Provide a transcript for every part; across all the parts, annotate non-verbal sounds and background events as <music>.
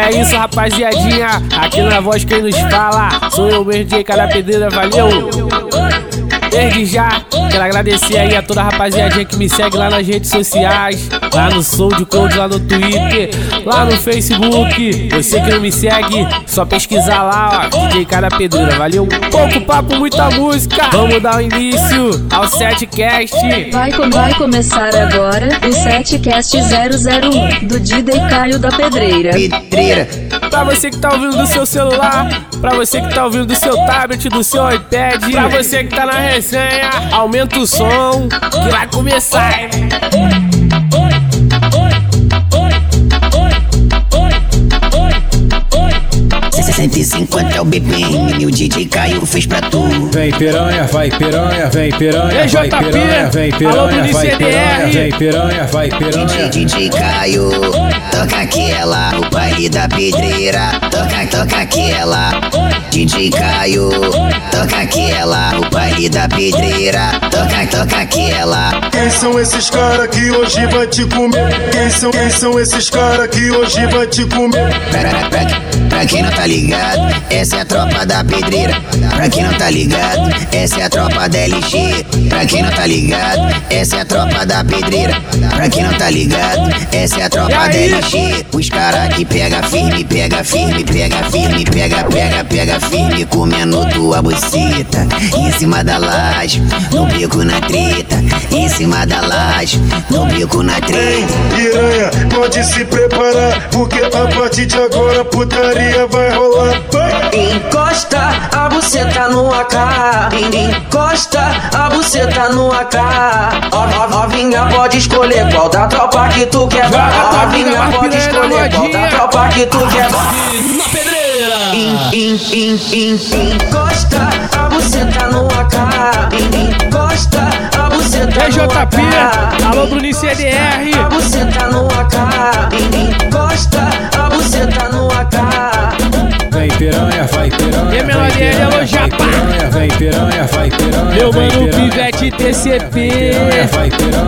É isso, rapaziadinha. Aqui na voz quem nos fala. Sou eu mesmo, DJ Cara Pedreira, valeu! Desde já, quero agradecer aí a toda a rapaziadinha que me segue lá nas redes sociais, lá no SoundCloud, lá no Twitter, lá no Facebook. Você que não me segue, só pesquisar lá, ó, DJ Cara Pedreira, valeu? Pouco papo, muita música. Vamos dar o início ao setcast. Vai, com- vai começar agora o Setcast 001 do DJ Caio da Pedreira. pedreira. Pra você que tá ouvindo do seu celular, pra você que tá ouvindo do seu tablet, do seu iPad, pra você que tá na resenha, aumenta o som que vai começar. 150 é o BPM, o DJ Caio fez pra tu. Vem piranha, vai piranha, vem piranha, vai piranha, vem piranha, vai piranha, vem piranha, vai piranha. DJ Caio, toca aquela, o baile da pedreira. Toca, toca aquela. DJ Caio, toca aquela, o baile da pedreira. Toca, toca aquela. Quem são esses caras que hoje vai te comer? Quem são, quem são esses caras que hoje vai te comer? Pra, pra, pra, pra quem não tá ligado, essa é a tropa da pedreira. Pra quem não tá ligado, essa é a tropa da LG. Pra quem não tá ligado, essa é a tropa da pedreira. Pra quem não tá ligado, essa é a tropa da? LG. Os cara que pega firme, pega firme, pega firme, pega, pega, pega firme, comendo tua buceta. Em cima da laje, no bico na treta. Em cima da laje, no bico na treta. Piranha, pode se preparar, porque a partir de agora putaria vai rolar. Encosta a buceta no AK. Encosta a buceta no AK. Novinha pode escolher qual da tropa que tu quer. Novinha pode escolher qual da tropa que tu quer. Na pedreira! En- en- en- en- Encosta a buceta no AK. Encosta a buceta no AK. alô, Bruninho CDR. A buceta no AK. Encosta a buceta no AK. Piranha, vai piranha. E piranha, alô, Japa. Vem piranha, vai piranha. Meu mano, Pivete TCP.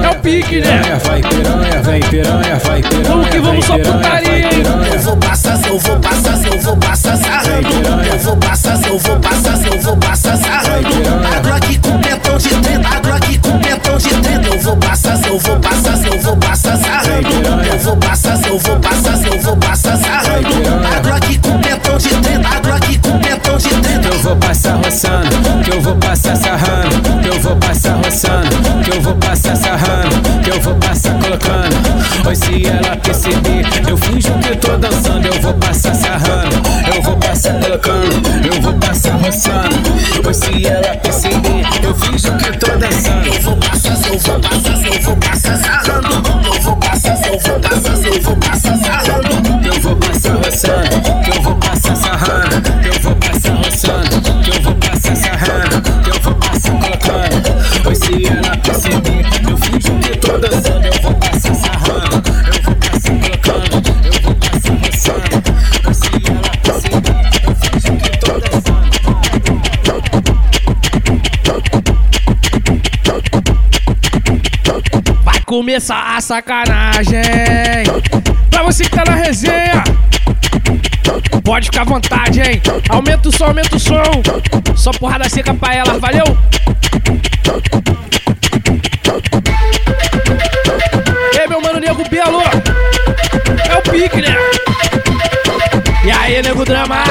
É o pique, né? Vai piranha, vem piranha, vai piranha. Vamos que vamos, só putaria, hein? Eu vou passar, eu vou passar, eu vou passar sarrando. Eu vou passar, eu vou passar, eu vou passar sarrando. A Glock com pentão de 30, a Glock com pentão de 30. Eu vou passar, eu vou passar, eu vou passar sarrando. Eu vou passar, eu vou passar, eu vou passar sarrando. A Glock com pentão de 30, a Glock com pentão de 30. Que eu vou passar roçando, que eu vou passar sarrando, que eu vou passar roçando, que eu vou passar sarrando, que eu vou passar colocando. Pois se ela perceber, eu finjo que tô dançando, eu vou passar sarrando, eu vou passar colocando, eu vou passar roçando. Se ela perceber, eu finjo que tô dançando. Eu vou passar, eu vou passar, eu vou passar sarrando. Eu vou passar, eu vou passar, eu vou passar sarrando. Eu vou passar roçando, eu vou passar sarrando, começar a sacanagem. Pra você que tá na resenha, pode ficar à vontade, hein? Aumenta o som, aumenta o som. Só porrada seca pra ela, valeu? E aí, meu mano Nego Belo? É o pique, né? E aí, Nego Drama?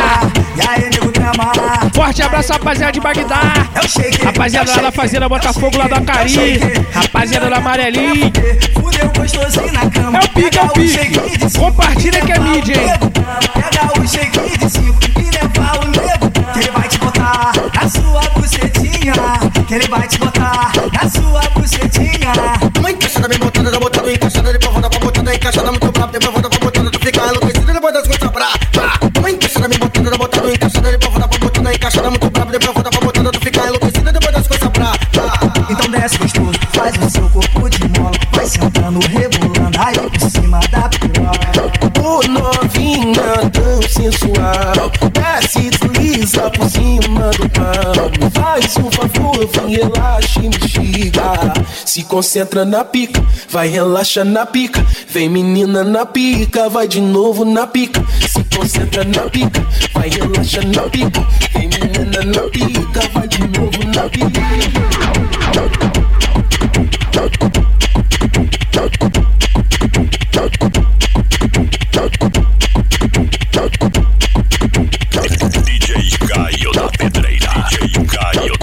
Forte abraço, rapaziada de Bagdá. É. Rapaziada lá da Fazenda Botafogo, lá do Acari. Rapaziada do Amarelinho. Fudeu gostosinho na cama. É o pique, é o pique. Compartilha que é mídia, hein? Pega o shake de cinco e leva o nego. Que ele vai te botar na sua bucetinha. Que ele vai te botar na sua bucetinha. Uma encaixada bem botada, botada, encaixada, depois volta pra botada, encaixada muito brava, depois volta pra botada, tu fica enlouquecida, depois das coisas brava. Uma encaixada bem botada, botada, encaixada, depois volta pra botada, encaixada muito brava, depois volta pra botada, tu fica enlouquecida, depois das coisas brava. Então desce gostoso, faz o seu corpo de mola. Vai sentando, rebolando aí por cima da piroca. Ô novinha tão sensual, desce, desliza por cima do. Me faz um favor, vem relaxa e me estiga. Se concentra na pica, vai relaxa na pica. Vem menina na pica, vai de novo na pica. Se concentra na pica, vai relaxa na pica, vem menina na pica, vai de novo na pica. DJ Caio da Pedreira. DJ Caio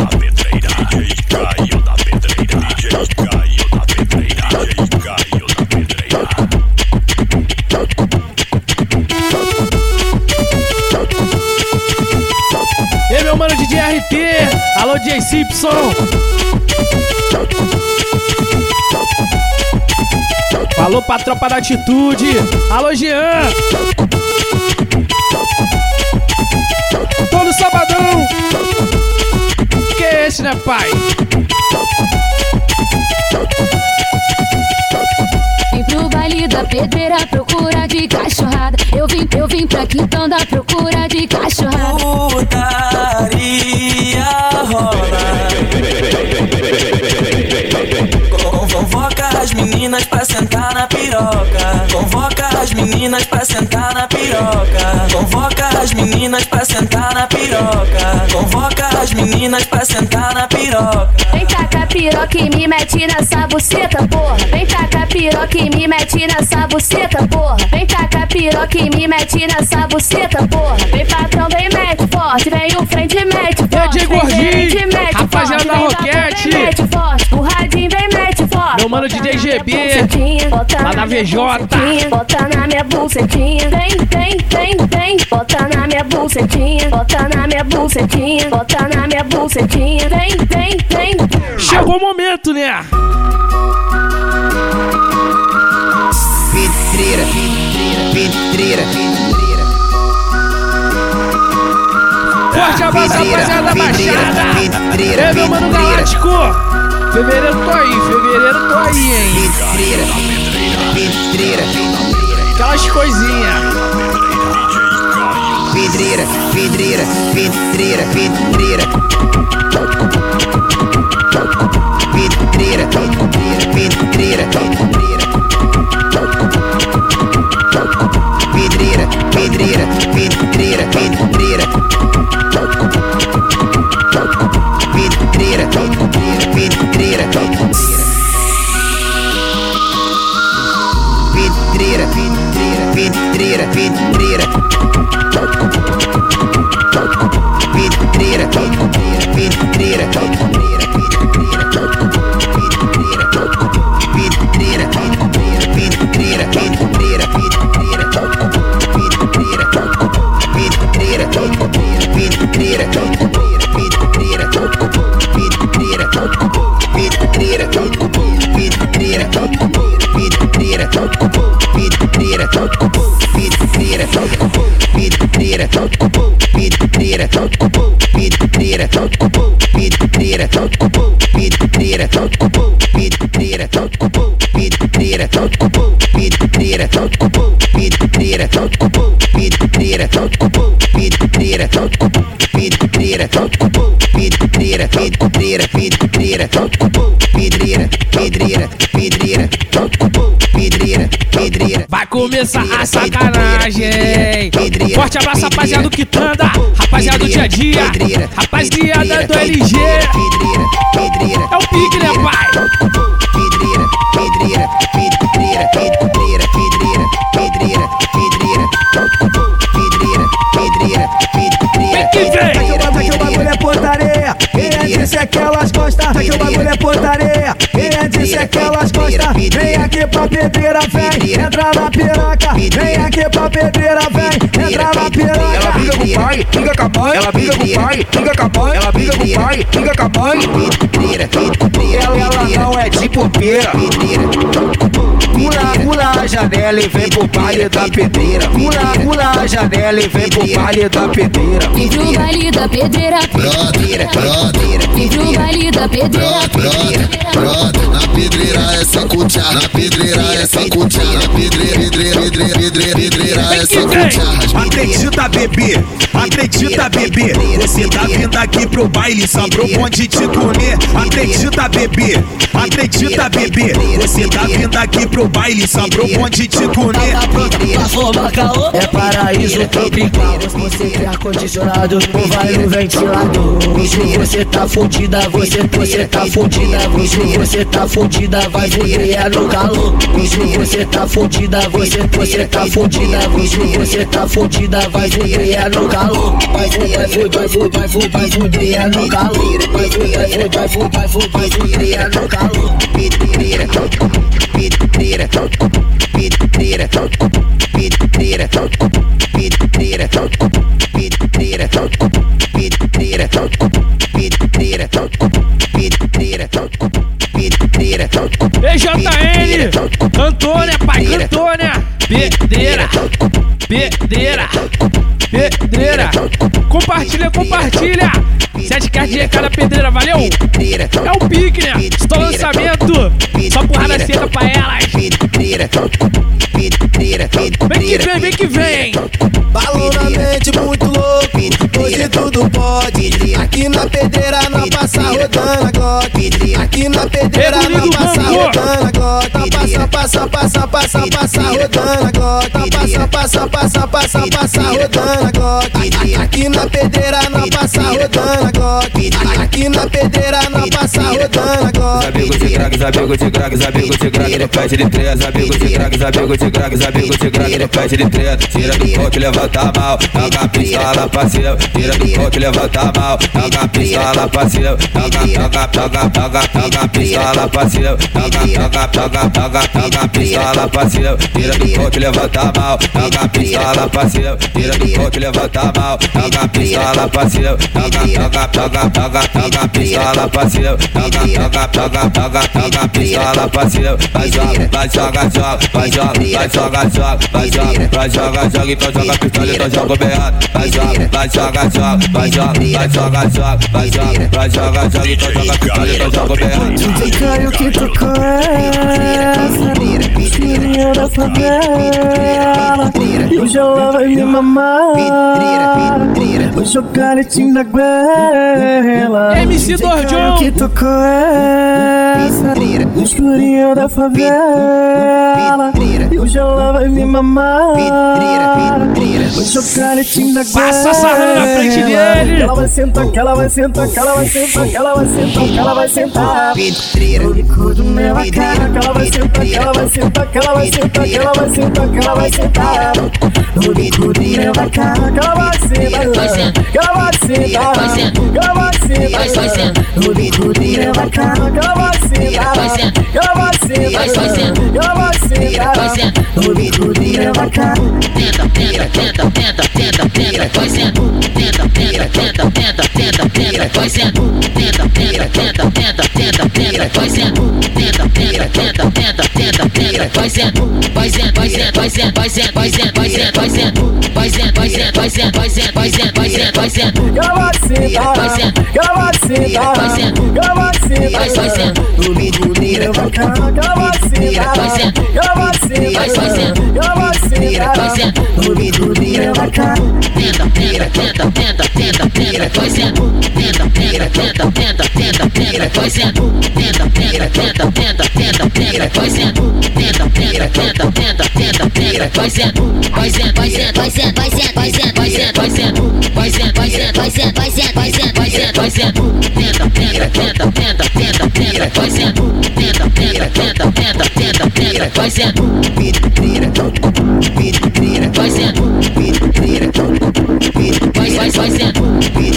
alô DJ Simpson. Falou pra tropa da atitude, alô Jean. Todo sabadão. Que é esse, né, pai? Vim pro baile da pedreira procura de cachorrada. Eu vim, eu vim pra quitanda à procura de cachorrada. Putaria as meninas pra sentar na piroca. Convoca as meninas pra sentar na piroca. Convoca as meninas pra sentar na piroca. Vem tacar piroca e me mete nessa buceta, porra. Vem tacar piroca e me mete nessa buceta, porra. Vem tacar piroca e me mete nessa buceta, porra. Vem patrão, vem mete forte. Vem o frente, mete forte. DJ Vem Gordinho, rapaziada forte. da Vem Roquete. vem mete forte. Meu mano DJ GB, lá na da VJ. Bota na minha bucetinha. Vem, vem, vem, vem. Bota na minha bucetinha. Bota na minha bucetinha. Bota na minha bucetinha. Vem, vem, vem. Chegou o momento, né? Pedreira, pedreira, pedreira. Forte abraço, rapaziada da Baixada. pedreira, Ei, meu mano. Galáctico. Fevereiro tô aí, fevereiro tô aí, hein? Pedreira, pedreira, Aquelas coisinhas. pedreira, pedreira, pedreira, pedreira. Pedreira, pedreira, pedreira, pedreira. Pedreira, pedreira, pedreira, pedreira. Pedreira, começar a sacanagem. Forte abraço, rapaziada do Quitanda. Rapaziada do dia a dia. Rapaziada do LG. Pedreira, pedreira, É o pique, né, pai? pedreira, pedreira, pedreira, pedreira, pedreira, pedreira, pedreira, pedreira, pedreira, pedreira, Vem que vem. Aqui o bagulho, aqui o bagulho é putaria. Quem é disse é que elas gostam. Aqui o bagulho é putaria. Quem é disse que elas gostam. Vem aqui pra pedreira, vem. Entra na piroca. Vem aqui pra pedreira, vem. Entra na Ela piroca. briga com o pai, fica com a mãe. Ela briga com o pai, fica com a mãe. Ela briga com o pai, fica com a mãe. Ela, ela não é de bobeira. Pula, pula a janela e vem pro baile da pedreira. Pula, pula a janela e vem pro baile da pedreira. Vim pro baile da pedreira. Vim pro baile da pedreira. Brother, na pedreira é sem cutear, na pedreira é sem cutear, na pedreira, pedreira, pedreira, pedreira, pedreira é sem cutear. Acredita, bebê, acredita, bebê. Você tá vindo aqui pro baile só pro bonde te comer. Acredita, bebê, acredita, bebê. Você tá vindo aqui pro baile, sobrou bonde de comer. É paraíso tropical. Você quer ar-condicionado ou vai no ventilador? Você tá fudida, você, você tá fudida. Bicho, você tá fudida, vai é no calor. Bicho, você tá fudida, você, você tá fudida. Bicho, você tá fudida, vai é no calor. Vai ver, vai vai vai é no calor. Vai ver, vai vai vai é no calor. Pedreira, pedreira, pedreira, pedreira, pedreira, pedreira, pedreira, pedreira, pedreira, EJN, Antônia, pai, Antônia, pedreira, pedreira, pedreira. Compartilha, compartilha. Sete cartas de cada pedreira, valeu? É o pique, né? Estou lançamento. Só porrada seca pra elas. Vem que vem, vem que vem. Balão na mente muito louco, hoje tudo pode. Aqui na pedreira não passa rodando a Glock. Aqui na pedreira não passa rodando a Glock. Passa, passa, passa, passa, passa rodando a Glock. Passa, passa, passa, passa, passa rodando a Glock. Aqui na pedreira não passa rodando a Glock. Aqui na pedreira não passa rodando a Glock. Amigos de craques, amigos de craques, amigos de craques no pé de três. Amigos de craques, amigos de craques, amigos de craques no pé de três. Tira do coque, levanta a mão, joga a pistola pra cima. Tira do coque, levanta mão, joga pistola pra cima. Joga, joga, joga, joga, joga pistola pra cima. Joga, joga, joga, joga, joga pistola pra cima. Tira do coque, levanta mão, joga pistola pra cima. Tira do coque, levanta mão, joga pistola pra cima. Joga, joga, joga, joga, joga pistola pra cima. Joga, joga, joga, joga, joga pistola pra cima. Vai joga, vai joga, joga, vai joga, vai joga, joga, vai joga, vai joga, joga, então joga pistola, então joga o berrado. Vai joga, vai joga, joga, vai joga, vai joga, joga, vai joga, vai joga, joga, então joga a pistola, então joga o berrado. DJ Caio que essa Filhinha da favela Hoje ela vai me mamar Hoje o caletinho da goela MC DJ Caio Dorjão. que tocou essa Escurinha da favela. Hoje ela vai me mamar Hoje o caletinho da goela Passa essa rã na frente dele. Ela vai sentar, que ela vai sentar, que ela vai sentar, que ela vai sentar, que ela vai sentar. No bico do meu cara, que ela vai sentar, que ela vai sentar, que ela vai sentar, que ela vai sentar, que ela vai sentar No meu cara, que ela vai ela vai ela vai sentar No bico do meu cara, que ela vai ela vai ela vai sentar No bico do meu cara tenta, tenta, tenta, tenta, tenta, tenta, vai sendo, tenta, tenta, tenta, tenta, tenta, tenta, vai sendo, tenta, tenta, tenta, tenta, tenta, tenta, vai sendo, tenta, tenta, tenta, tenta, tenta, tenta, vai sendo, vai sendo, vai sendo, vai sendo, vai sendo, vai sendo, vai sendo, vai sendo, vai sendo, vai sendo, vai sendo, vai sendo, vai sendo, vai sendo, vai sendo, Que ela vai sentar, vai sendo, que ela vai sentar, vai sendo, que ela vai sentar, vai, vai sendo, No bico do meu cara, que ela vai sentar, vai sendo, que ela vai sentar, vai, vai sendo, que ela vai sentar, vai sendo, No bico do meu cara tenta, tenta, tenta, tenta, tenta, tenta, vai sendo, tenta, tenta, tenta, tenta, tenta, tenta, vai sendo, tenta, tenta, tenta, tenta, tenta, tenta, vai sendo, tenta, tenta, tenta, tenta, tenta, tenta, vai sendo, vai sendo, vai sendo, vai sendo, vai sendo, vai sendo, vai sendo, vai sendo, vai sendo, vai sendo, vai sendo, vai sendo, vai sendo, vai sendo, vai sendo, tenta, tenta, tenta, tenta, tenta, tenta, vai sendo, tenta, tenta, tenta, tenta, tenta, tenta, vai sendo, vai sendo, vai, vai, vai sendo, vai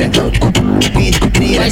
sendo,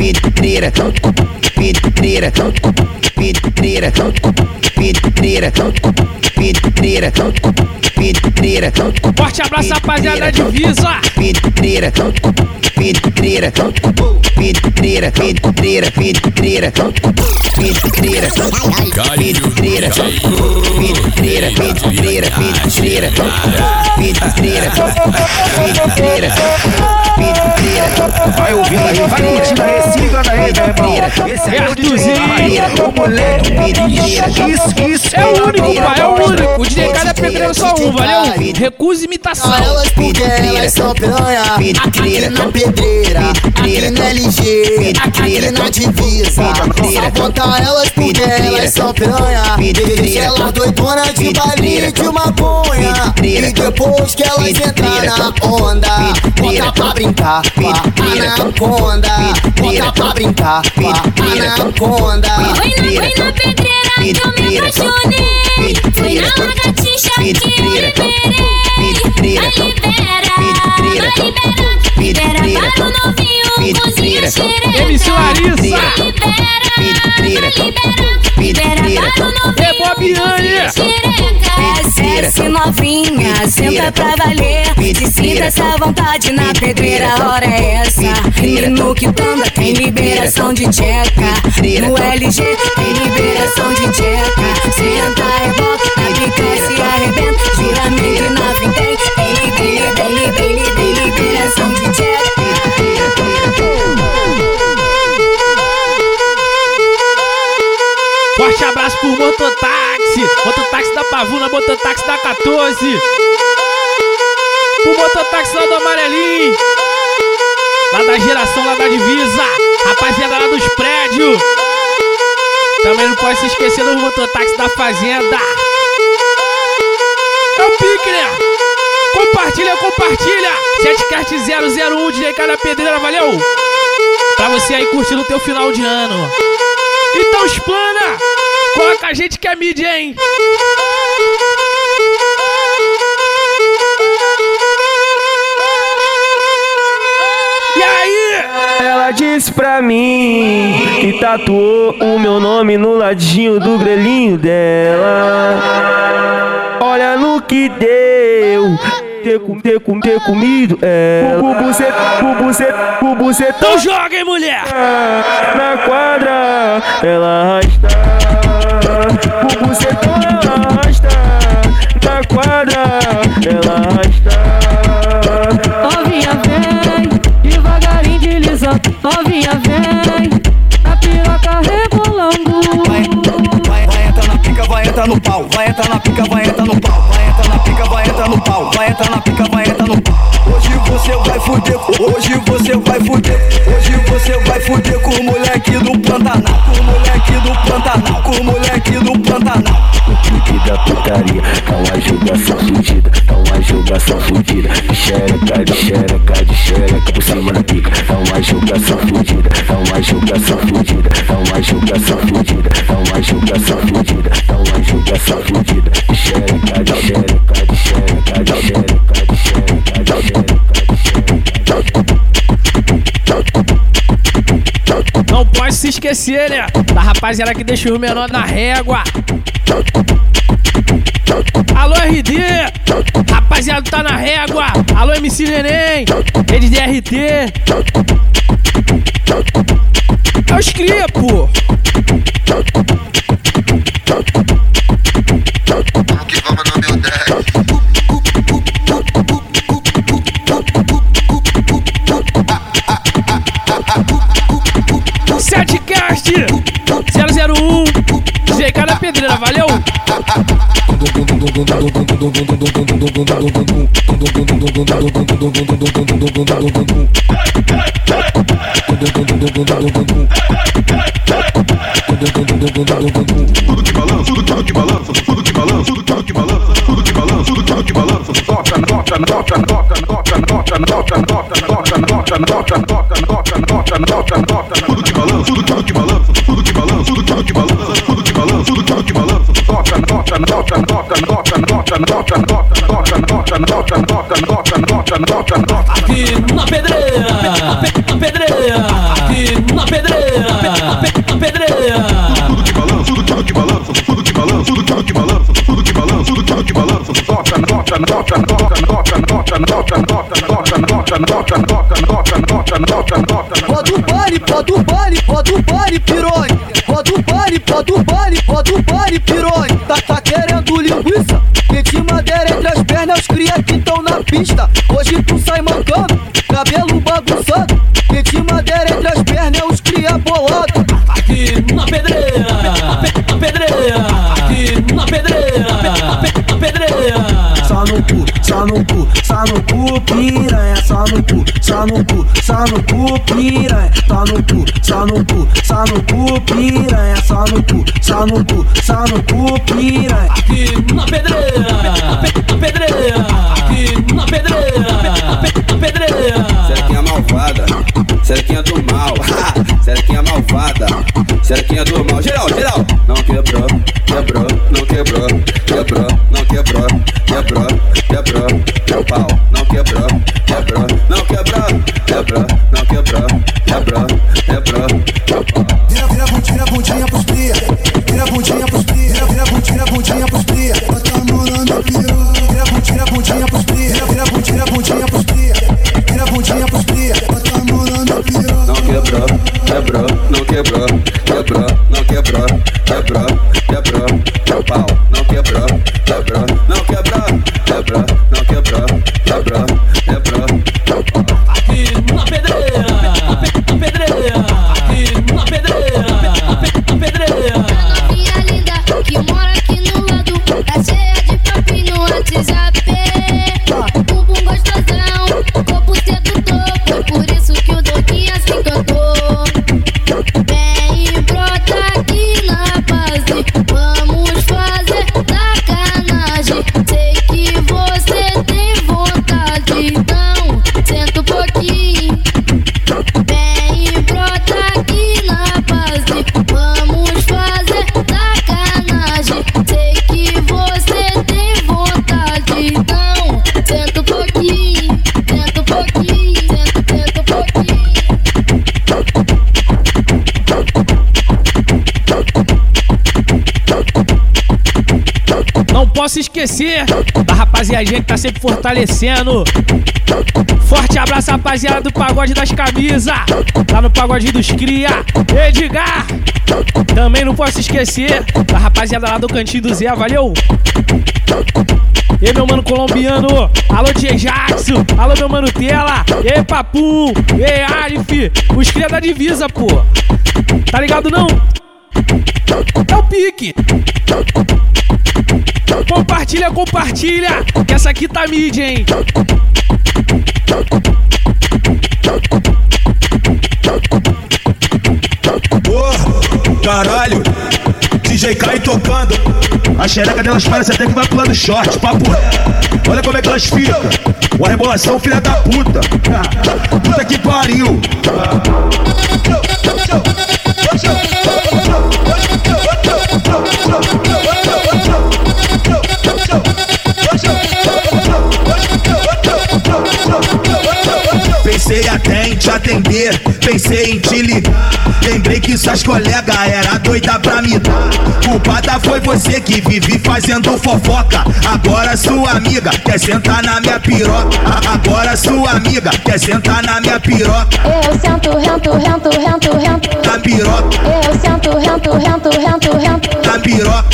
speed treira, salto com speed treira, salto com speed treira, salto com speed treira, salto com speed treira, salto com speed treira, salto com forte abraço rapaziada de Visa. Speed treira, salto com speed treira, salto com speed treira, speed treira, speed treira, salto com speed treira, salto com speed treira, salto com speed treira, speed treira, speed treira, salto cutreira, speed treira, salto com speed treira, speed treira, vai ouvindo aí, vai curtindo aí ligando aí, meu. Esse é o Maria, o moleque Isso, isso. É o único, pai, é o único. O DJ Cada Pedreiro só um, valeu? Recusa imitação. Elas porque elas são piranha. Aqui na pedreira, aqui na LG Aqui na divisa. Só botar elas porque elas são piranha. Deixa elas doidonas de baile de maconha. E depois que elas entrar na onda Bota pra brincar com a anaconda. Bota pra brincar com a anaconda. Foi na, foi na pedreira que eu me apaixonei. Foi na lagartixa Speed com trira, speed com trira, speed com trira, speed com trira, speed com trira, MC Larissa, speed com trira, speed com trira, é Bobiane. Desce novinha, senta pra valer, se sinta essa vontade na pedreira, a hora é essa. No Quitanda tem liberação de tcheca, no LG tem liberação de tcheca, senta e bota, na picanha arrebenta de tcheca Forte abraço pro Mototáxi. Mototáxi da Pavuna, Mototáxi da 14. Pro Mototáxi lá do Amarelinho. Lá da geração, lá da divisa. Rapaziada lá dos prédios. Também não pode se esquecer dos mototáxi da fazenda. Compartilha, compartilha. 7cast001 DJ Cada Pedreira, valeu? Pra você aí curtindo o teu final de ano. Então explana! Coloca a gente que é mídia, hein? E aí? Ela disse pra mim que tatuou o meu nome no ladinho do grelhinho dela. Olha no que deu. Ter, com, ter, com, ter comido ela. O bucet, o bucet, o bucetão. Então joga, hein, mulher? Na quadra, ela arrasta. O bucetão ela arrasta. Na quadra, ela arrasta. Novinha vem, devagarinho deslizando. Novinha vem, entrar no pau. Vai entrar na pica, vai entrar no pau. Vai entrar na pica, vai entrar no pau. Vai entrar na pica, fuder, hoje você vai fuder. Hoje você vai fuder com o moleque do Pantanal. Com o moleque do Pantanal. Com o moleque do Pantanal. O pique da putaria, tá uma jogação fudida, tá uma jogação fudida. De xereca, de xereca, de xereca por cima da pica. Tá uma jogação fudida, tá uma jogação fudida, tá uma jogação fudida, tá uma jogação fudida, tá uma jogação fudida. De xereca, de xereca, de xereca, de xereca, de xereca, de xereca, Não pode se esquecer, né? Da rapaziada que deixa o menor na régua. Alô, RD! Rapaziada, tá na régua! Alô, MC Neném! Rede DRT! É os cria, pô! Podcast 001 GK da Pedreira, valeu! Vai, vai, vai, tudo que balança, tudo, que balança, tudo que balança, tudo, que balança, tudo que balança, tudo, que balança, toca, toca, toca, toca, toca, toca, toca, toca, toca, toca, toca, toca, toca, toca, toca, tudo que balança, tudo, que balança, tudo que balança, tudo, que balança, tudo que tudo, que balança, toca, toca, toca, toca, toca, toca, toca, toca, toca, toca, toca, toca, toca. Aqui na pedreira, na pedreira, aqui na pedreira, na pedreira. Tudo que balança, tudo, que balança, tudo que balança, tudo tudo que balança, tudo que balança, tudo que balança, toca, toca, toca, toca, toca, toca, toca, toca, toca, toca, toca, toca, toca, toca, toca. Pode o pare, pode o pare, pode o pare, pironha. Pode o pare, pode o pare, pode o pare, pironha. Tá, tá querendo linguiça? Que te madeira entre as pernas, na pista. Hoje tu sai mancando, cabelo bagunçado. Que te madeira entre as pernas, os cria bolado. Aqui na pedreira, na pedreira, no cu, só no cu, só no cu, piranha. Só no cu, só no cu, só no cu, piranha. Só no cu, só no cu, só no cu, piranha. Só no cu, só no cu, só no cu, piranha. Aqui na pedreira, na pedreira, aqui na pedreira, na pedreira. Serequinha malvada, Serequinha do mal, <laughs> Serequinha malvada, Serequinha do mal. Geral, geral. Não quebrou, quebrou, não quebrou, quebrou, não quebrou, quebrou, quebrou, meu pau. Não quebrou, quebrou, não quebrou, quebrou, não quebrou, quebrou, quebrou, meu pau. Vira, vira, bundinha, bundinha pros cria. Vira, bundinha pros cria. Quebrou, quebrou, não quebrou, quebrou, quebrou, meu. Não quebrou, quebrou, não quebrou, quebrou, não quebrou, quebrou, quebrou, Posso esquecer da rapaziadinha que tá sempre fortalecendo. Forte abraço, rapaziada do Pagode das Camisas. Lá no Pagode dos Cria. Edgar. Também não posso esquecer da rapaziada lá do Cantinho do Zé. Valeu. E meu mano colombiano, alô Tia Jackson, alô meu mano Tela, e Papu, e aí Alif, os cria da divisa, pô. Tá ligado não? É o pique. Compartilha, compartilha, que essa aqui tá mídia, hein? Porra, caralho, DJ Kai tocando. A xereca delas parece até que vai pulando short, papo. Olha como é que elas ficam. Uma rebolação, filha da puta. <laughs> Puta que pariu. Pensei até em te atender, pensei em te ligar. Lembrei que suas colegas era doida pra me dar. Culpada foi você que vive fazendo fofoca. Agora sua amiga quer sentar na minha piroca. Agora sua amiga quer sentar na minha piroca. Eu sento, rento, rento, rento, rento Na piroca, Eu sento, rento, rento, rento, rento na piroca,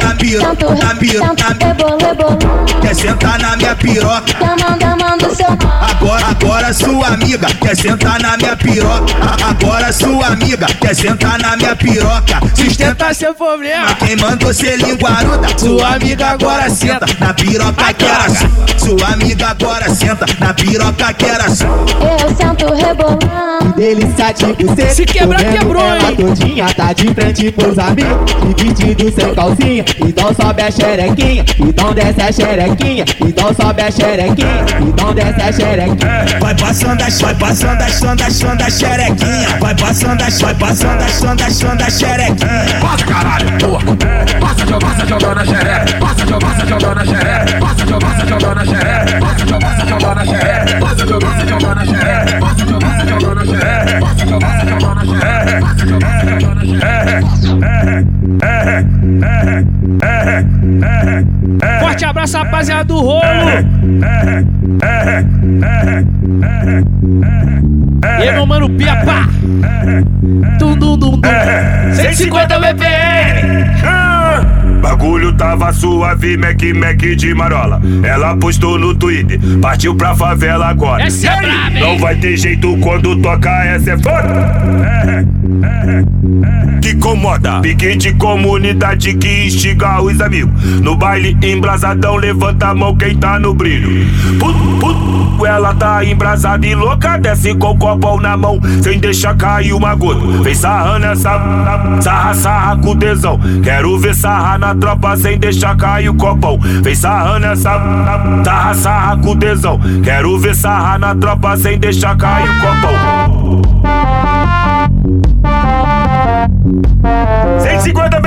na piroca, na piroca. rebolo, rebolo Quer sentar na minha piroca. Gamando seu Agora, agora sua amiga quer sentar na minha piroca. Agora sua amiga quer sentar na minha piroca. Sustenta seu problema. Quem mandou ser linguaruda? Sua amiga agora senta na piroca que era sua. Sua amiga agora senta na piroca que era sua. Eu sento rebolando Delícia de você Se quebrar, quebrou, ela hein? todinha tá de frente pros amigos Dividido sem calcinha Então sobe a xerequinha Então desce a xerequinha Então sobe a xerequinha Então desce a xerequinha Vai passando a vai passando a chanda, chanda, a xerequinha. Vai passando a vai passando a chanda, chanda, xerequinha. Passa caralho, porra. Passa, passa jogando a xereca. Passa, passa jogando a xereca. Tava suave, Mac Mac de marola. Ela postou no Twitter, partiu pra favela agora. Essa é braba, hein? Não vai ter jeito quando toca, essa é foda. Que incomoda, pique de comunidade que instiga os amigos. No baile embrasadão, levanta a mão quem tá no brilho. Put, put, ela tá embrasada e louca, desce com o copão na mão, sem deixar cair uma gota. Vem sarrando essa sarra, sarra com tesão. Quero ver sarra na tropa sem deixar cair o copão. Vem sarrando essa sarra, sarra com tesão. Quero ver sarra na tropa sem deixar cair o copão. si guarda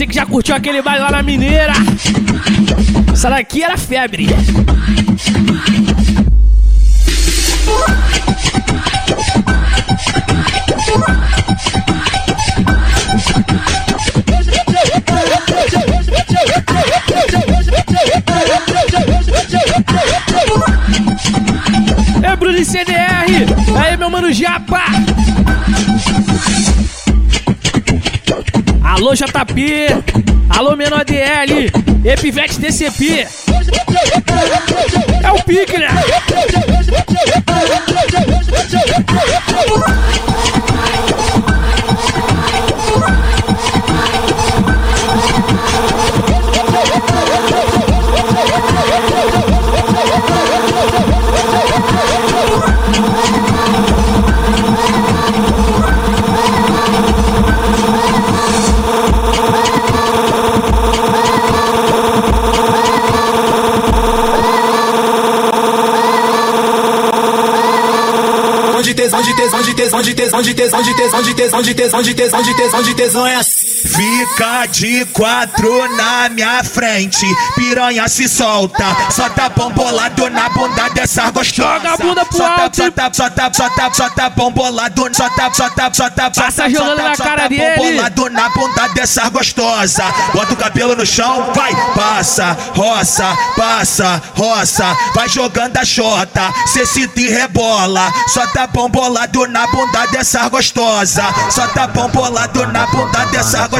você que já curtiu aquele baile lá na Mineira. Essa daqui era febre. É Bruno CDR. Aí, meu mano Japa. Alô, JP. Alô, menor DL. Epivete DCP. É o pique, né? Tesão, de tesão, de tesão, de tesão, de tesão, de tesão, de tesão, de tesão, de tesão, é assim. Fica de quatro na minha frente, piranha se solta, só tá bom bolado na bunda dessa gostosa. Joga a bunda pro só alto. Só tá, só tá, só tá, só tá bom bolado, só tá, só tá, só tá, só Passa jogando na só cara tá dele. bom bolado na bunda dessa gostosa. Bota o cabelo no chão, vai, passa, roça, passa, roça, vai jogando a chota, cê se te rebola, só tá bom bolado na bunda dessa gostosa, só tá bom bolado na bunda dessa gostosa.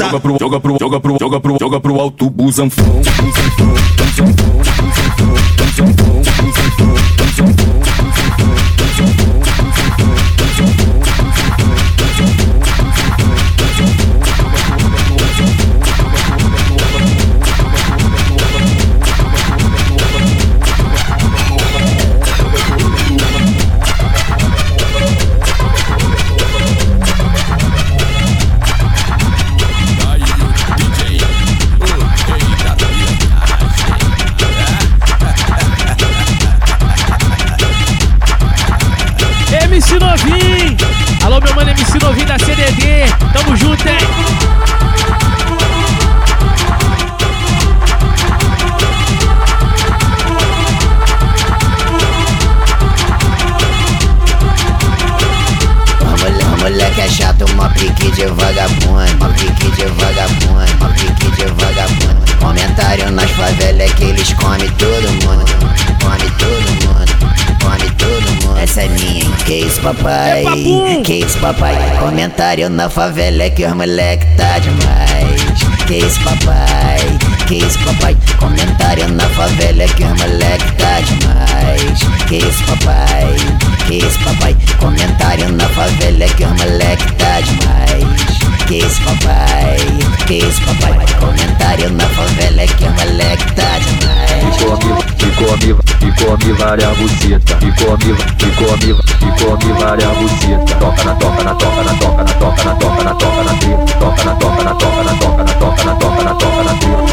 gostosa. Joga pro, joga pro, joga pro, joga pro, joga pro alto, busanfão, busanfão, busanfão, busanfão, busanfão, busanfão, busanfão, Que isso, papai? Que isso, papai? Comentário na favela é que os moleque tá demais. Que isso, papai? Que isso, papai? Comentário na favela é que os moleque tá demais. Que isso, papai? Que isso, papai? Comentário na favela é que os moleque tá e come, e várias buceta. E come, e come, e come várias buceta. Toca na toca na toca na toca na toca na toca na toca na tria. Toca na toca na toca na toca na toca na toca na toca na tria.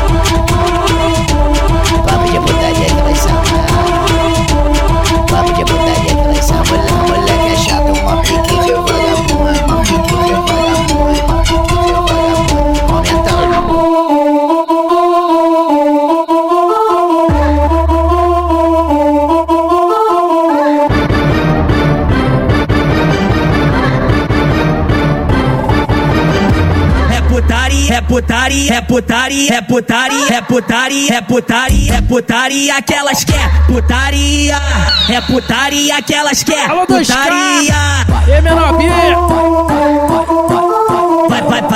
Putaria, é putaria, é putaria, é putaria, é putaria, é putaria, é que elas quer. Putaria, é putaria que elas quer. Putaria. E menor B.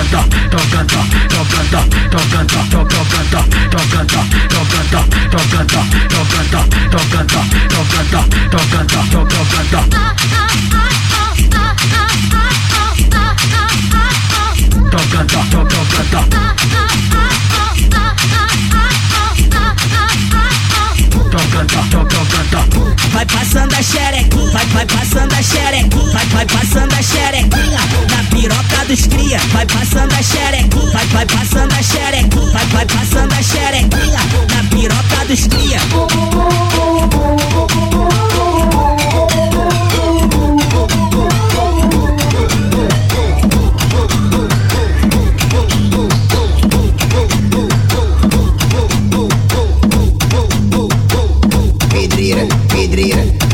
tocando, tocando, tocando, tocando, to- tocando, tocando, tocando, tocando, tocando, tocando, tocando, tocando, tocando. Tocando, to- tocando. Tocando, to- tocando. Vai passando a xerequinha, vai, vai passando a xerequinha, vai, vai passando a xerequinha na piroca dos cria. Vai passando a xerequinha, vai, vai passando a xerequinha, vai, vai passando a xerequinha na piroca dos cria.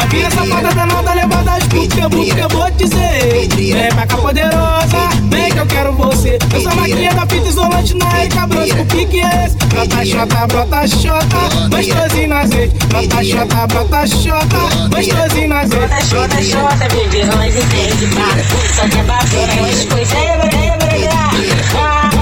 Mas vira safada danada, levada as busca, busca, eu vou dizer. Vem pra cá poderosa, vem que eu quero você. Eu sou a maquinha da fita isolante na Erika Brosco, o que que é esse? Brota xota, brota xota, gostosinho na azeite. Brota xota, brota xota, gostosinho na azeite. Brota xota, xota, bebê, nós entende, pá. Só que é bafona. Lembra, lembra, lembra.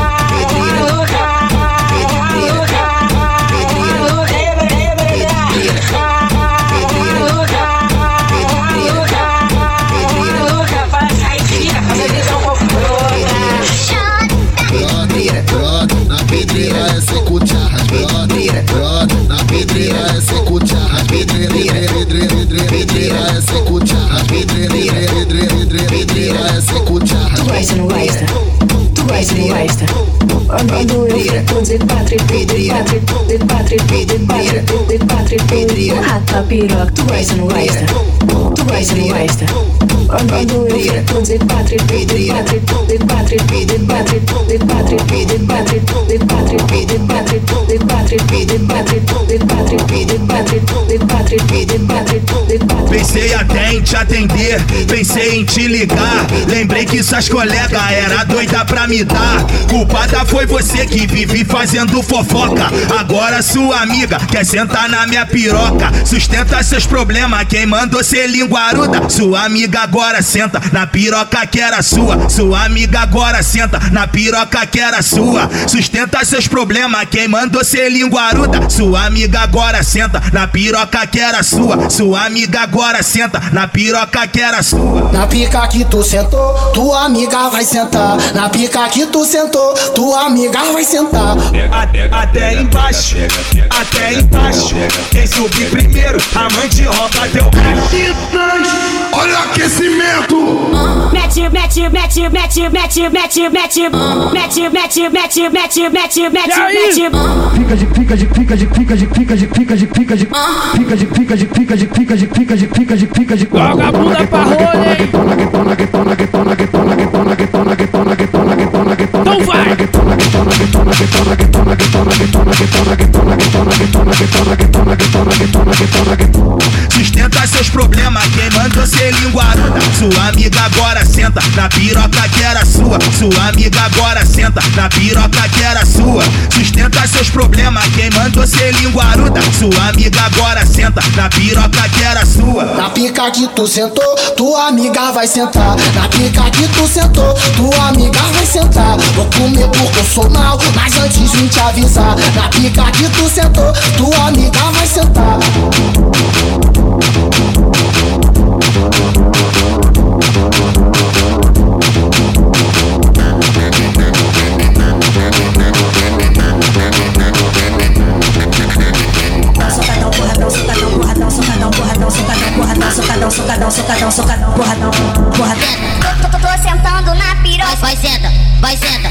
pedreira, pedreira essa é cuchara. Tu vais não basta, tu és não basta. De patre, pedreira, de patre, de de patre, pedreira. Rata tu. Pensei até em te atender, pensei em te ligar. Lembrei que suas colegas era doida pra me dar. Culpada foi você que vive fazendo fofoca. Agora sua amiga quer sentar na minha piroca. Sustenta seus problemas, quem mandou ser linguaruda? Sua amiga agora senta na piroca que era sua. Sua amiga agora senta na piroca que era sua. Sustenta seus problemas, quem mandou ser linguaruda? Sua amiga agora senta na piroca que era sua. Sua amiga agora senta na piroca que era sua. Na pica que tu sentou, tua amiga vai sentar. Na pica que tu sentou, tua amiga vai sentar. Até, até embaixo, até embaixo. Quem subir primeiro, a mãe te rouba teu Olha o aquecimento! Mete, mete, mete, mete, mete, mete, mete, mete, mete, mete, mete, mete, mete, mete. Fica de fica de fica de fica de fica de fica de fica de fica de fica de fica de fica de fica de fica de fica de Joga a bunda pra rola, hein? Então vai! Sustenta seus problemas, quem mandou ser linguaruda? Sua amiga agora senta na piroca que era sua. Sua amiga agora senta na piroca que era sua. Sustenta seus problemas, quem mandou ser linguaruda? Sua amiga agora senta na piroca que era sua. Na pica que tu sentou, tua amiga vai sentar. Na pica que tu sentou, tua amiga vai sentar. Vou comer porque eu sou mal, mas antes vim te avisar. Na pica que tu sentou, tua amiga vai sentar. Socadão, socadão, socadão, socadão, socadão, socadão, socadão, socadão, porradão. Vai, senta, vai, senta.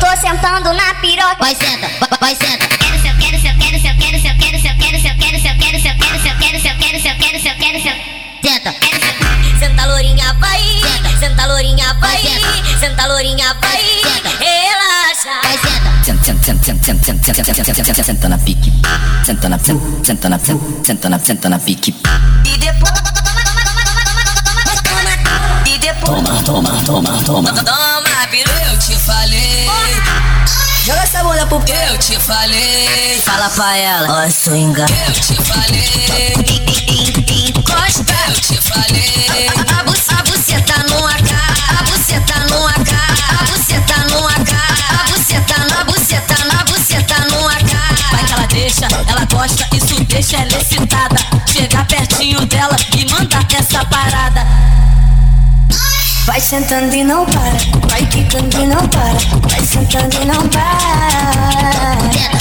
Tô sentando na piroca. Vai, senta, vai, senta. Quero seu, quero seu, quero seu, quero seu, quero seu, quero seu, quero seu, quero seu, quero seu, quero seu, quero seu, quero seu, quero seu. Senta. Senta, lourinha, vai. Senta, senta, lourinha, vai. Senta, lourinha, vai. Relaxa. Vai, senta. Senta, senta, senta, senta, senta, senta, senta, senta, senta na pique. Senta na, senta, senta na, senta, senta na, senta na pique. E depois. E depois. Toma, toma, toma, toma. Toma, piru. Eu te falei. Joga essa bunda pro Eu te falei. Fala pra ela, ó, swinga. Eu te falei. Encosta. Eu te falei. A, a, bu- a buceta no AK, a buceta no AK, a buceta no AK, a buceta na buceta, na buceta no AK. Vai que ela deixa, ela gosta, isso deixa ela excitada. Chega pertinho dela e manda essa parada. Vai sentando e não para, vai quicando e não para, vai sentando e não para.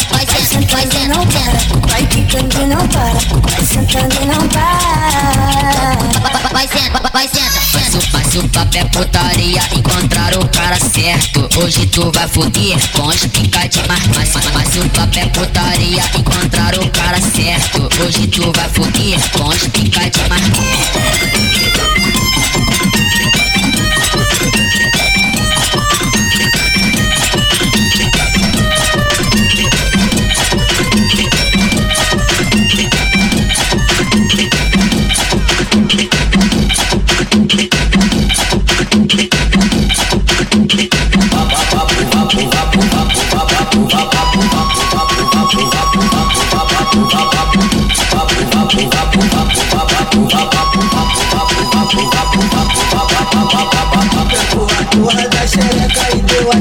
Vai sentando e não para, vai quicando e não para, vai sentando e não para. Vai senta, vai senta. O, faz o papel putaria, encontrar o cara certo. Hoje tu vai foder com os pica de mar. Mas, faz o papel putaria, encontrar o cara certo. Hoje tu vai foder com os pica de mar.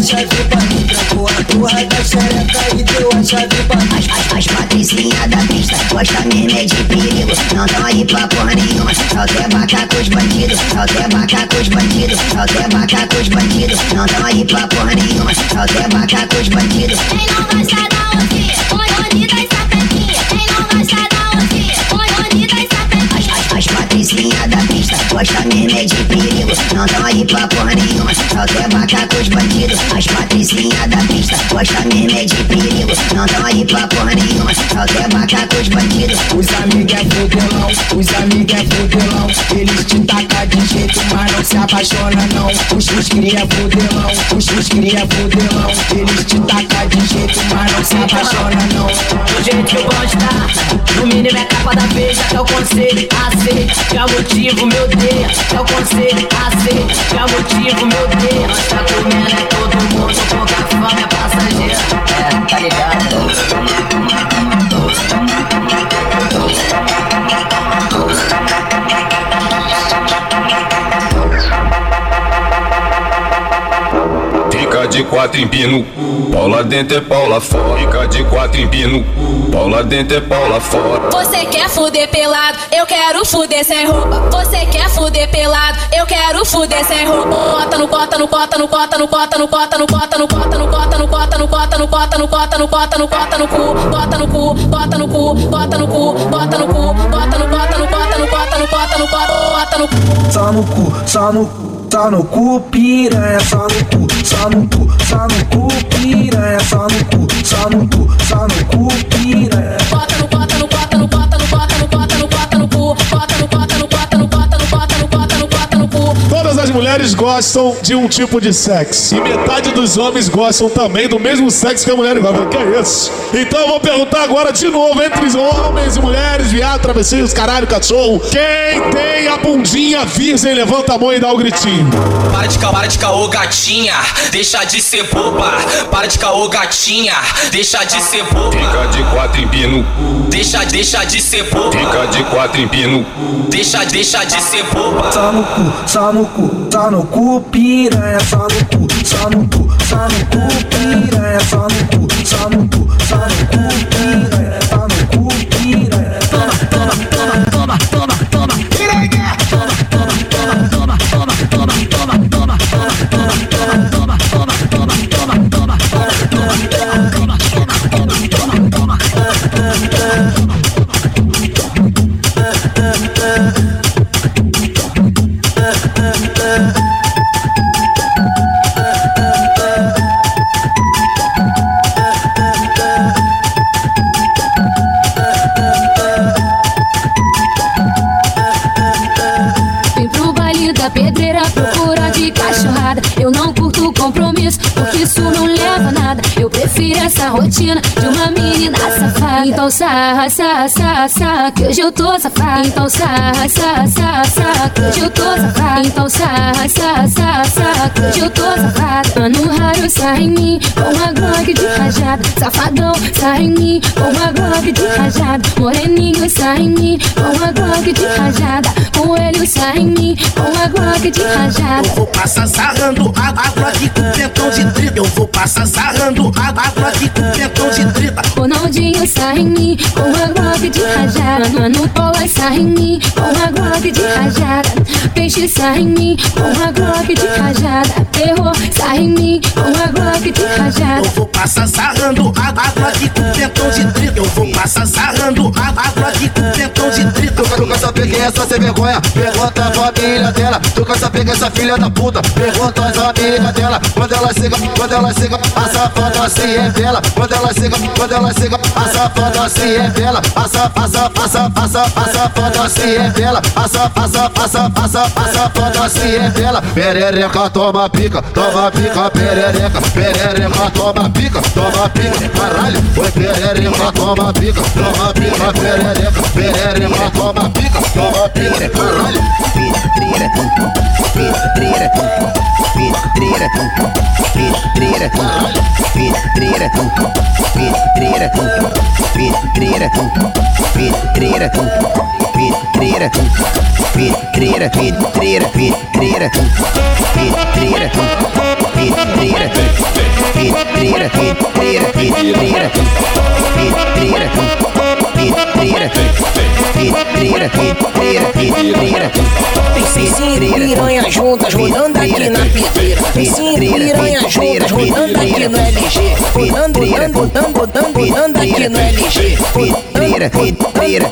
Chave pra mim. Trancou a porra da xereca e deu a chave pra mim. As, as patricinhas da pista, gosta mesmo é de perigo. Não tão aí pra porra nenhuma. Só quer bacar com os bandidos, só quer bacar com os bandidos, só quer bacar com os bandidos. Não tão aí pra porra nenhuma. Só quer bacar com os bandidos. Quem não gosta da onde? Onde das sapequinhas? Quem não gosta da onde? Onde das sapequinhas? As, as, as patricinhas da pista, gosta mesmo é de perigo. Não tão aí pra porra nenhuma. Salto é baca com os bandidos, as patricinhas da pista. Gosta mesmo é de perigo, não aí pra porra nenhuma. Salto é baca com os bandidos. Os amigos é fodelão, os amigos é fodelão. Eles te tacam de jeito, mas não se apaixona não. Os os cria fodelão, os os cria fodelão. Eles te tacam de jeito, mas não se apaixona não. Do jeito que eu gosto, tá? no mínimo é capa da veja, que é o conselho AC, que é o motivo meu Deus, que é o conselho quatro em pino, Paula dentro é Paula fora. Fica de quatro em pino, Paula dentro é Paula fora. Você quer fuder pelado, eu quero fuder sem roupa. Você quer fuder pelado, eu quero fuder sem roupa. Cota no cota no cota no cota no cota no cota no cota no cota no cota no cota no cota no cota no cota no cota no cota no cu, cota no cu, cota no cu, cota no cu, cota no cu, cota no cota no cota no cota no cota no cota no cu. Só no cu, só no cu. Só no cu, piranha, só no cu, só no cu, só no cu, piranha, só no cu, só no cu, só no cu, piranha. Cota no cota no cota no cota no cota no cota no cota no cu, cota no cota no cota no cota no cota no cota no cota no cu. Todas as mulheres gostam de um tipo de sexo. E metade dos homens gostam também do mesmo sexo que a mulher gosta. Que é isso? Então eu vou perguntar agora de novo entre os homens e mulheres, viado, travesseiros, caralho, cachorro. Quem tem a bundinha virgem, levanta a mão e dá o gritinho. Para de caô, para de caô, gatinha. Deixa de ser boba. Para de caô, gatinha. Deixa de ser boba. Fica de quatro em pino, Deixa, deixa de ser boba. fica de quatro em pino. Deixa, deixa de ser boba. Só no cu, só no cu, só no cu, piranha, só no cu, só no cu, só no cu, piranha, só no cu, só no cu, rotina de uma menina safada. Então sarra, sarra, sarra, sarra, que hoje eu tô safada. Então sarra, sarra, sarra, sarra, que hoje eu tô safada. Então sarra, sarra, sarra, sarra, que hoje eu tô safada. Mano raro sai em mim, com uma glock de rajada. Safadão sai em mim, com uma glock de rajada. Moreninho sai em mim, com uma glock de rajada. Ele sai em mim, com uma glock de rajada. Passar sarrando a água com pentão de trita. Eu vou passar sarrando a água com pentão de trita. Ronaldinho sai em mim, com uma glock de rajada. Mano Paula sai em mim, com uma glock de rajada. Peixe sai em mim, com uma glock de rajada. Terror sai em mim, com uma glock de rajada. Eu vou passar sarrando a água com pentão de trita. Eu vou passar sarrando a água com pentão de trita. Tu quer saber quem é essa sem vergonha? Pergunta a família dela. Tu quer saber é essa filha da puta? Pergunta as amigas dela. Quando ela chega, quando ela chega, a safada assim é dela. Quando ela chega, quando ela chega, a safada é dela. A safada, a safada, a safada é dela. A safada, a safada, a safada é dela. Perereca, toma pica, toma pica, perereca. Perereca, toma pica, toma pica. Caralho, foi perereca, toma pica, toma pica, perereca. Perereca, toma pica, toma pica. Caralho. Tem piranha juntas rodando aqui na pedreira. Tem piranha juntas rodando aqui no LG. Rodando, rodando, rodando, rodando, rodando aqui no LG. Rodando,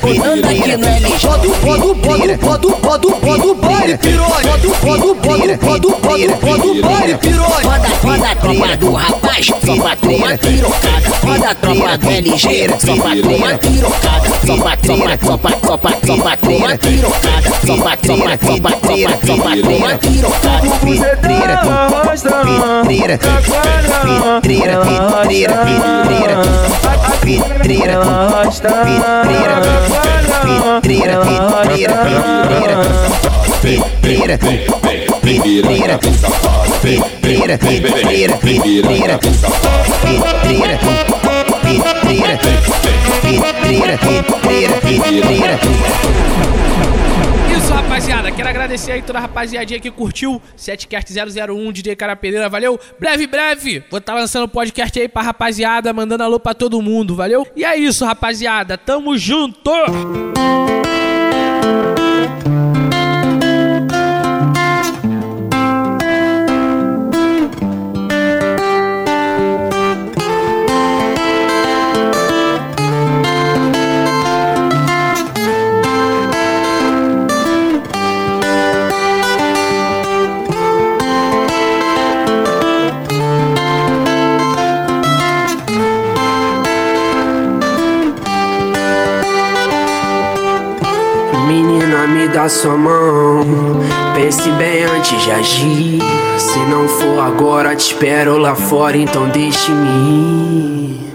rodando aqui no LG. Podo, podo, podo, podo, podo, podo, podo, piroca. Podo, podo, podo, podo, podo, podo, podo, piroca da tropa do rapaz, só pra tropa tirocada. Roda a tropa do LG, só pra tropa tirocada. Só pra tropa, tropa, tropa, tropa, tropa tirocada. Só pra tropa, tropa, tropa, tropa, tropa tirocada. Pedreira, pedreira, pedreira, pedreira, pedreira, pedreira. Pedreira, pedreira, pedreira, pedreira, pedreira. Pedreira, pedreira, pedreira. Isso, rapaziada. Quero agradecer aí toda a rapaziadinha que curtiu. Setcast 001, DJ Carapedeira, valeu. Breve, breve. Vou estar tá lançando podcast aí pra rapaziada, mandando alô pra todo mundo, valeu? E é isso, rapaziada. Tamo junto! Dá sua mão. Pense bem antes de agir. Se não for agora, te espero lá fora, então deixe-me ir.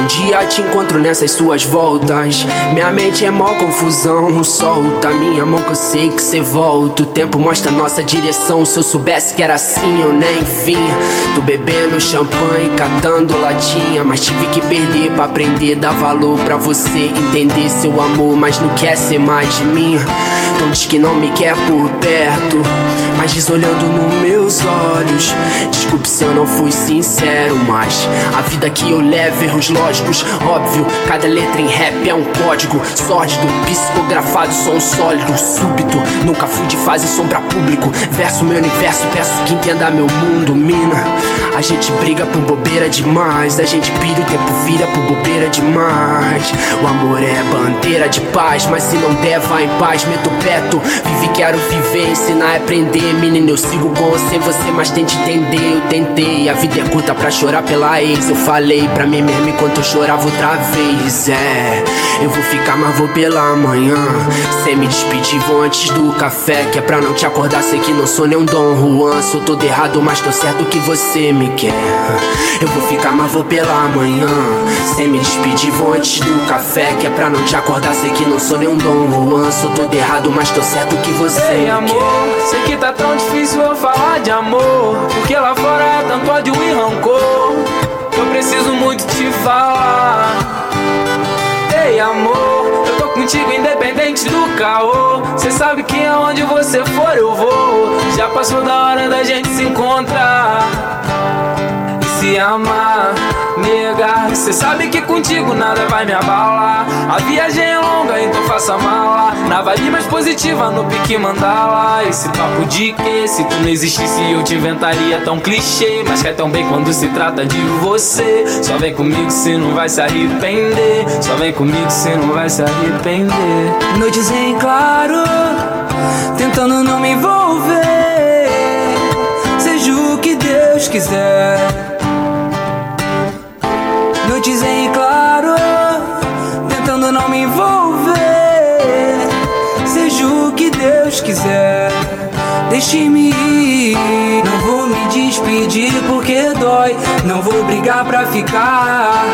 Um dia te encontro nessas suas voltas. Minha mente é mó confusão. Solta minha mão que eu sei que cê volta. O tempo mostra nossa direção. Se eu soubesse que era assim, eu nem vinha. Tô bebendo champanhe, catando latinha. Mas tive que perder pra aprender. Dar valor pra você entender seu amor. Mas não quer ser mais de mim. Então diz que não me quer por perto. Mas diz olhando nos meus olhos. Desculpe se eu não fui sincero. Mas a vida que eu levo, erros lógicos, óbvio. Cada letra em rap é um código sórdido, psicografado, som sólido, súbito. Nunca fui de fase sombra público. Verso meu universo, peço que entenda meu mundo, mina. A gente briga por bobeira demais. A gente pira o tempo vira por bobeira demais. O amor é bandeira de paz, mas se não der, vai em paz. Meto perto, vive, quero viver, ensinar é aprender. Menino, eu sigo com você, você, mas tente entender. Eu tentei, a vida é curta pra chorar pela ex. Eu falei pra mim mesmo enquanto eu chorava outra vez. É, eu vou ficar, mas vou pela manhã. Sem me despedir, vou antes do café. Que é pra não te acordar, sei que não sou nem um Dom Juan. Sou todo errado, mas tô certo que você me quer. Eu vou ficar, mas vou pela manhã. Sem me despedir, vou antes do café. Que é pra não te acordar, sei que não sou nem um Dom Juan. Sou todo errado, mas tô certo que você Ei, me amor, quer. sei que tá tão difícil eu falar de amor. Porque lá fora é tanto ódio e rancor. Eu preciso muito te falar. Ei, amor, eu tô contigo independente do caô. Cê sabe que aonde você for eu vou. Já passou da hora da gente se encontrar se amar, nega. Cê sabe que contigo nada vai me abalar. A viagem é longa, então faça mala. Na vibe mais positiva, no pique mandala. Esse papo de que se tu não existisse eu te inventaria tão clichê. Mas quer tão bem quando se trata de você. Só vem comigo, cê não vai se arrepender. Só vem comigo, cê não vai se arrepender. Noites em claro, tentando não me envolver. Seja o que Deus quiser. Noites em claro, tentando não me envolver. Seja o que Deus quiser. Deixe-me ir, não vou me despedir porque dói. Não vou brigar pra ficar.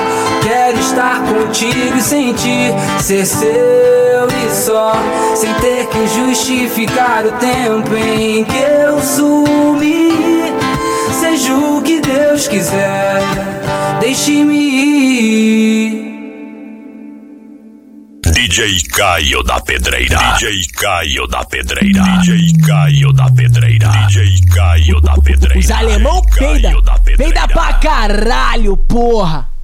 Quero estar contigo e sentir ser seu e só, sem ter que justificar o tempo em que eu sumi. Seja o que Deus quiser, deixe-me ir. DJ Caio da Pedreira. DJ Caio da Pedreira. DJ Caio da Pedreira. DJ Caio da Pedreira. Os alemão peida, peida pra caralho, porra.